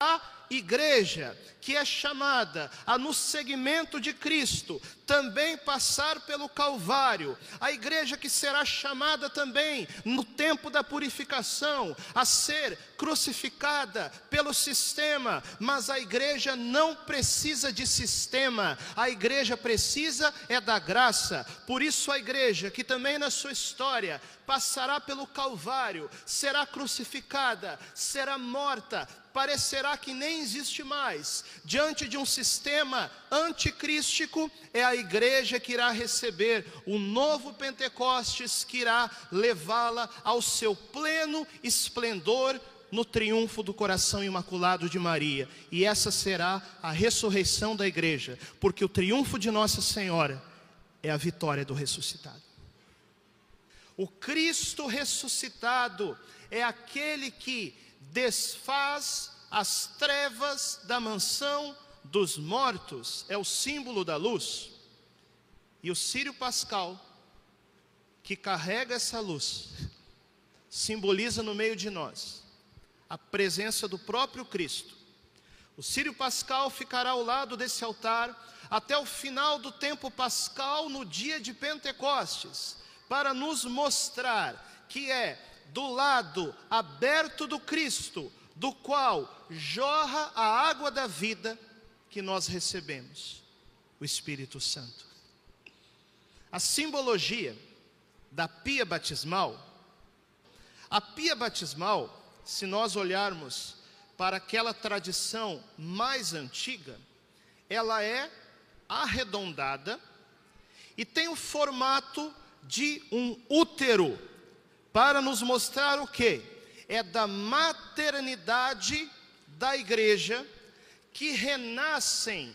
A igreja que é chamada a, no segmento de Cristo, também passar pelo Calvário, a igreja que será chamada também, no tempo da purificação, a ser crucificada pelo sistema, mas a igreja não precisa de sistema, a igreja precisa é da graça, por isso a igreja que também na sua história passará pelo Calvário, será crucificada, será morta, parecerá que nem existe mais. Diante de um sistema anticrístico, é a igreja que irá receber o novo Pentecostes, que irá levá-la ao seu pleno esplendor no triunfo do coração imaculado de Maria. E essa será a ressurreição da igreja, porque o triunfo de Nossa Senhora é a vitória do ressuscitado. O Cristo ressuscitado é aquele que desfaz as trevas da mansão dos mortos, é o símbolo da luz. E o Sírio Pascal, que carrega essa luz, simboliza no meio de nós a presença do próprio Cristo. O Sírio Pascal ficará ao lado desse altar até o final do tempo pascal, no dia de Pentecostes, para nos mostrar que é do lado aberto do Cristo, do qual jorra a água da vida que nós recebemos, o Espírito Santo. A simbologia da pia batismal, a pia batismal, se nós olharmos para aquela tradição mais antiga, ela é arredondada e tem o formato de um útero para nos mostrar o que? É da maternidade da igreja que renascem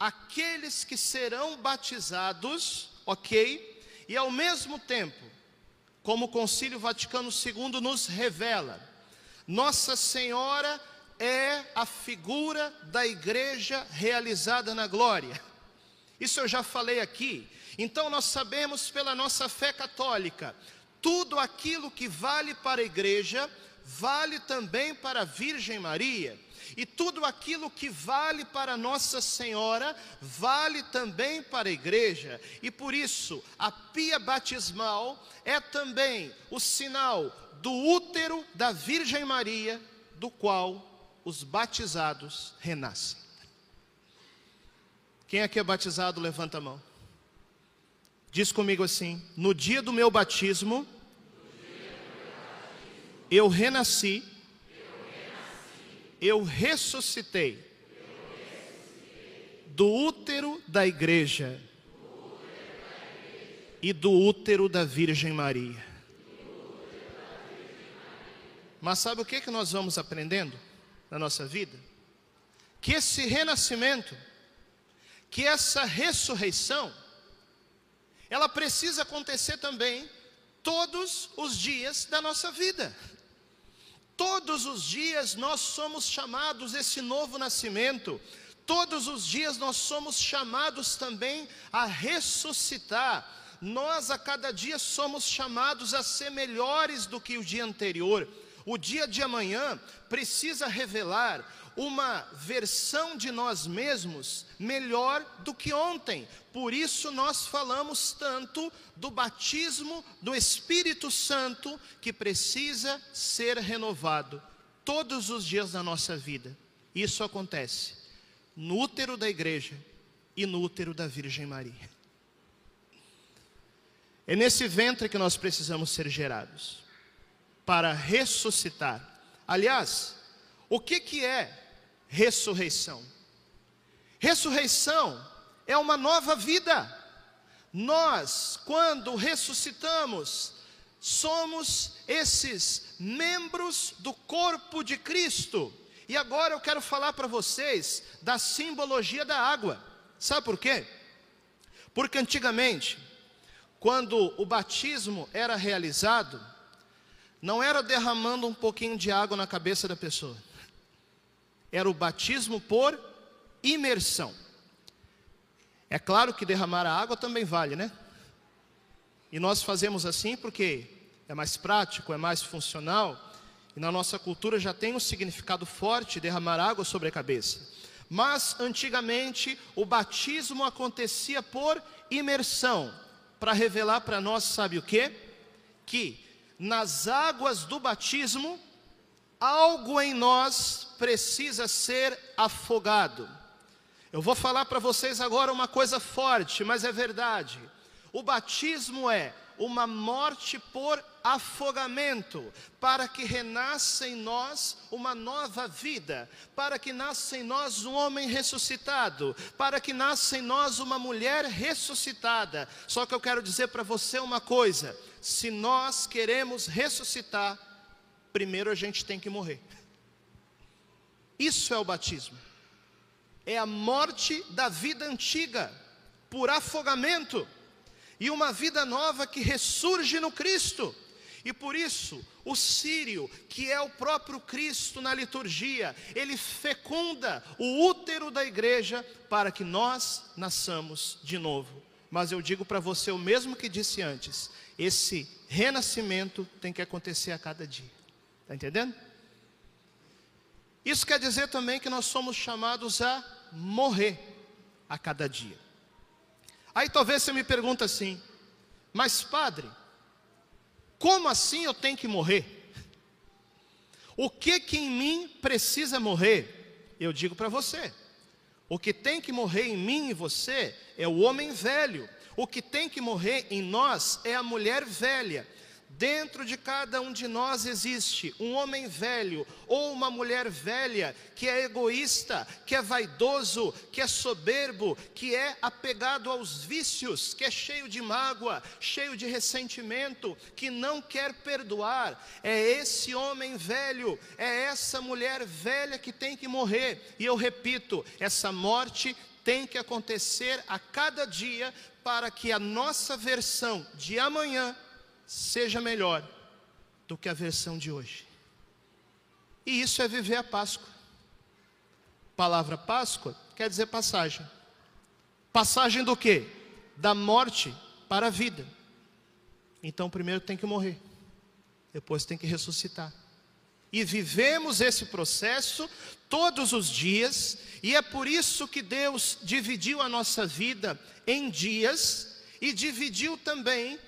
aqueles que serão batizados, ok? E ao mesmo tempo, como o Concílio Vaticano II nos revela, Nossa Senhora é a figura da igreja realizada na glória. Isso eu já falei aqui. Então nós sabemos pela nossa fé católica tudo aquilo que vale para a igreja, vale também para a Virgem Maria. E tudo aquilo que vale para Nossa Senhora, vale também para a igreja. E por isso, a pia batismal é também o sinal do útero da Virgem Maria, do qual os batizados renascem. Quem aqui é batizado, levanta a mão. Diz comigo assim: no dia do meu batismo, eu renasci, eu ressuscitei do útero da igreja e do útero da Virgem Maria. Mas sabe o que, que nós vamos aprendendo na nossa vida? Que esse renascimento, que essa ressurreição, ela precisa acontecer também todos os dias da nossa vida. Todos os dias nós somos chamados esse novo nascimento. Todos os dias nós somos chamados também a ressuscitar. Nós a cada dia somos chamados a ser melhores do que o dia anterior. O dia de amanhã precisa revelar uma versão de nós mesmos melhor do que ontem. Por isso nós falamos tanto do batismo do Espírito Santo que precisa ser renovado todos os dias da nossa vida. Isso acontece no útero da igreja e no útero da Virgem Maria. É nesse ventre que nós precisamos ser gerados para ressuscitar. Aliás, o que, que é ressurreição. Ressurreição é uma nova vida. Nós, quando ressuscitamos, somos esses membros do corpo de Cristo. E agora eu quero falar para vocês da simbologia da água. Sabe por quê? Porque antigamente, quando o batismo era realizado, não era derramando um pouquinho de água na cabeça da pessoa era o batismo por imersão. É claro que derramar a água também vale, né? E nós fazemos assim porque é mais prático, é mais funcional. e na nossa cultura já tem um significado forte derramar água sobre a cabeça. Mas antigamente o batismo acontecia por imersão, para revelar para nós, sabe o que? Que nas águas do batismo, algo em nós precisa ser afogado. Eu vou falar para vocês agora uma coisa forte, mas é verdade. O batismo é uma morte por afogamento, para que renasça em nós uma nova vida, para que nasça em nós um homem ressuscitado, para que nasça em nós uma mulher ressuscitada. Só que eu quero dizer para você uma coisa: se nós queremos ressuscitar, primeiro a gente tem que morrer. Isso é o batismo. É a morte da vida antiga por afogamento e uma vida nova que ressurge no Cristo. E por isso, o sírio, que é o próprio Cristo na liturgia, ele fecunda o útero da igreja para que nós nasçamos de novo. Mas eu digo para você o mesmo que disse antes: esse renascimento tem que acontecer a cada dia. Está entendendo? Isso quer dizer também que nós somos chamados a morrer a cada dia. Aí talvez você me pergunta assim: mas padre, como assim eu tenho que morrer? O que que em mim precisa morrer? Eu digo para você: o que tem que morrer em mim e você é o homem velho. O que tem que morrer em nós é a mulher velha. Dentro de cada um de nós existe um homem velho ou uma mulher velha que é egoísta, que é vaidoso, que é soberbo, que é apegado aos vícios, que é cheio de mágoa, cheio de ressentimento, que não quer perdoar. É esse homem velho, é essa mulher velha que tem que morrer. E eu repito, essa morte tem que acontecer a cada dia para que a nossa versão de amanhã seja melhor do que a versão de hoje. E isso é viver a Páscoa. Palavra Páscoa quer dizer passagem. Passagem do que? Da morte para a vida. Então primeiro tem que morrer, depois tem que ressuscitar. E vivemos esse processo todos os dias, e é por isso que Deus dividiu a nossa vida em dias e dividiu também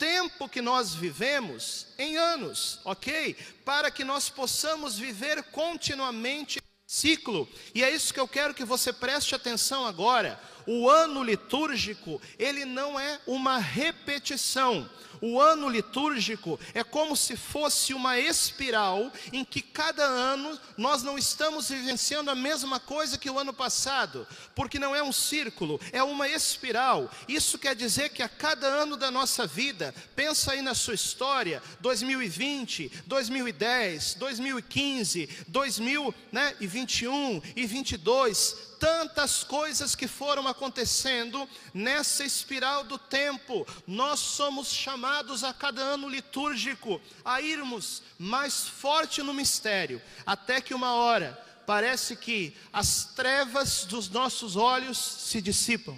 tempo que nós vivemos em anos, ok? Para que nós possamos viver continuamente ciclo. E é isso que eu quero que você preste atenção agora. O ano litúrgico, ele não é uma repetição. O ano litúrgico é como se fosse uma espiral em que cada ano nós não estamos vivenciando a mesma coisa que o ano passado, porque não é um círculo, é uma espiral. Isso quer dizer que a cada ano da nossa vida, pensa aí na sua história, 2020, 2010, 2015, 2021 e 22, tantas coisas que foram acontecendo nessa espiral do tempo. Nós somos chamados a cada ano litúrgico a irmos mais forte no mistério, até que uma hora parece que as trevas dos nossos olhos se dissipam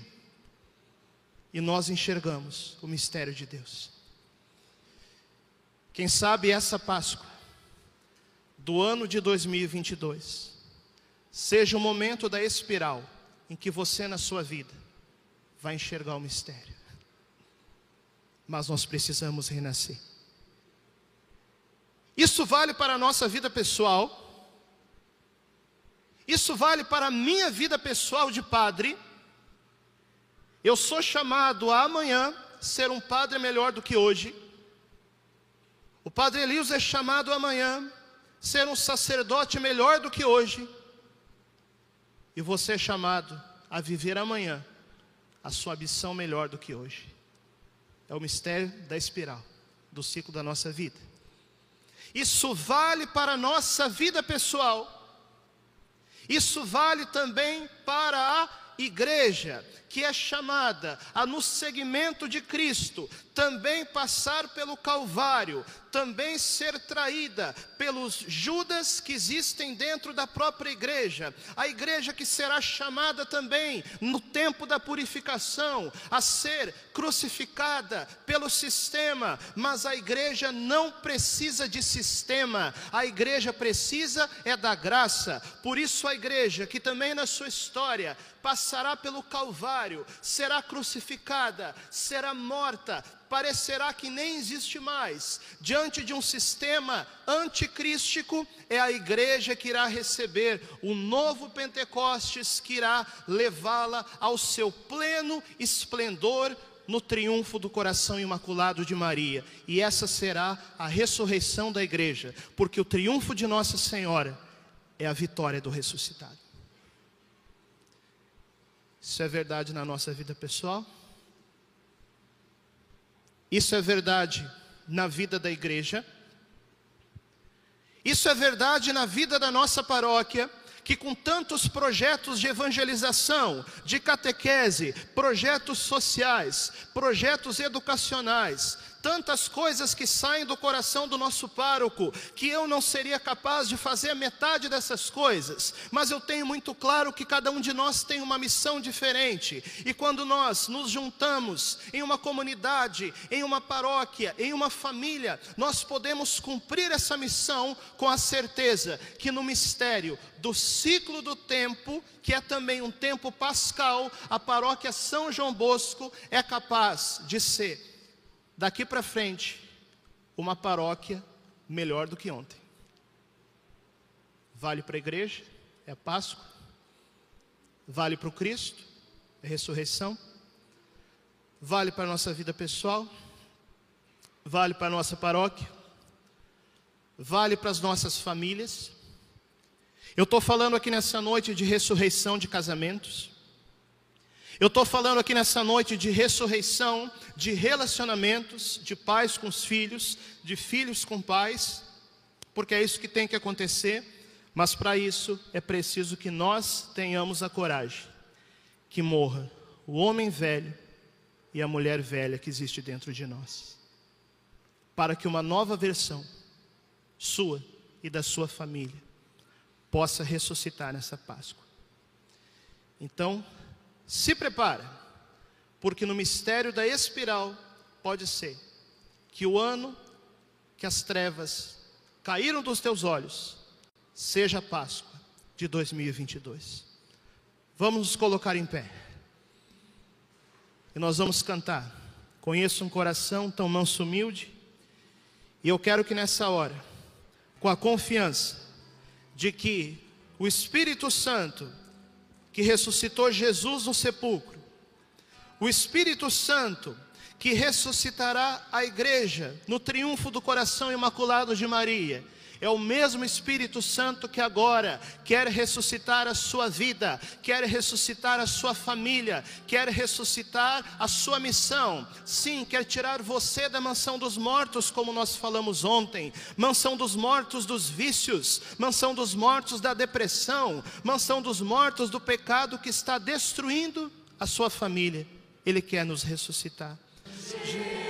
e nós enxergamos o mistério de Deus. Quem sabe essa Páscoa do ano de 2022 seja o momento da espiral em que você na sua vida vai enxergar o mistério. Mas nós precisamos renascer. Isso vale para a nossa vida pessoal. Isso vale para a minha vida pessoal de padre. Eu sou chamado a amanhã ser um padre melhor do que hoje. O padre Elias é chamado amanhã ser um sacerdote melhor do que hoje. E você é chamado a viver amanhã a sua missão melhor do que hoje. É o mistério da espiral, do ciclo da nossa vida. Isso vale para a nossa vida pessoal. Isso vale também para a igreja, que é chamada a, no segmento de Cristo, também passar pelo Calvário, também ser traída pelos Judas que existem dentro da própria igreja, a igreja que será chamada também, no tempo da purificação, a ser crucificada pelo sistema, mas a igreja não precisa de sistema, a igreja precisa é da graça, por isso a igreja que também na sua história passará pelo Calvário, será crucificada, será morta, parecerá que nem existe mais. Diante de um sistema anticrístico, é a igreja que irá receber o novo Pentecostes, que irá levá-la ao seu pleno esplendor no triunfo do coração imaculado de Maria. E essa será a ressurreição da igreja, porque o triunfo de Nossa Senhora é a vitória do ressuscitado. Isso é verdade na nossa vida pessoal? Isso é verdade na vida da igreja. Isso é verdade na vida da nossa paróquia, que com tantos projetos de evangelização, de catequese, projetos sociais, projetos educacionais, tantas coisas que saem do coração do nosso pároco, que eu não seria capaz de fazer a metade dessas coisas, mas eu tenho muito claro que cada um de nós tem uma missão diferente, e quando nós nos juntamos em uma comunidade, em uma paróquia, em uma família, nós podemos cumprir essa missão com a certeza que no mistério do ciclo do tempo, que é também um tempo pascal, a paróquia São João Bosco é capaz de ser daqui para frente, uma paróquia melhor do que ontem. Vale para a igreja, é a Páscoa. Vale para o Cristo, é a ressurreição. Vale para a nossa vida pessoal. Vale para a nossa paróquia. Vale para as nossas famílias. Eu estou falando aqui nessa noite de ressurreição de casamentos. Eu estou falando aqui nessa noite de ressurreição, de relacionamentos, de pais com os filhos, de filhos com pais, porque é isso que tem que acontecer, mas para isso é preciso que nós tenhamos a coragem que morra o homem velho e a mulher velha que existe dentro de nós, para que uma nova versão sua e da sua família possa ressuscitar nessa Páscoa. Então, se prepara, porque no mistério da espiral pode ser que o ano que as trevas caíram dos teus olhos seja a Páscoa de 2022. Vamos nos colocar em pé. E nós vamos cantar. Conheço um coração tão manso humilde. E eu quero que nessa hora, com a confiança de que o Espírito Santo que ressuscitou Jesus no sepulcro, o Espírito Santo que ressuscitará a igreja no triunfo do coração imaculado de Maria, é o mesmo Espírito Santo que agora quer ressuscitar a sua vida, quer ressuscitar a sua família, quer ressuscitar a sua missão. Sim, quer tirar você da mansão dos mortos, como nós falamos ontem, mansão dos mortos dos vícios, mansão dos mortos da depressão, mansão dos mortos do pecado que está destruindo a sua família. Ele quer nos ressuscitar. Jesus.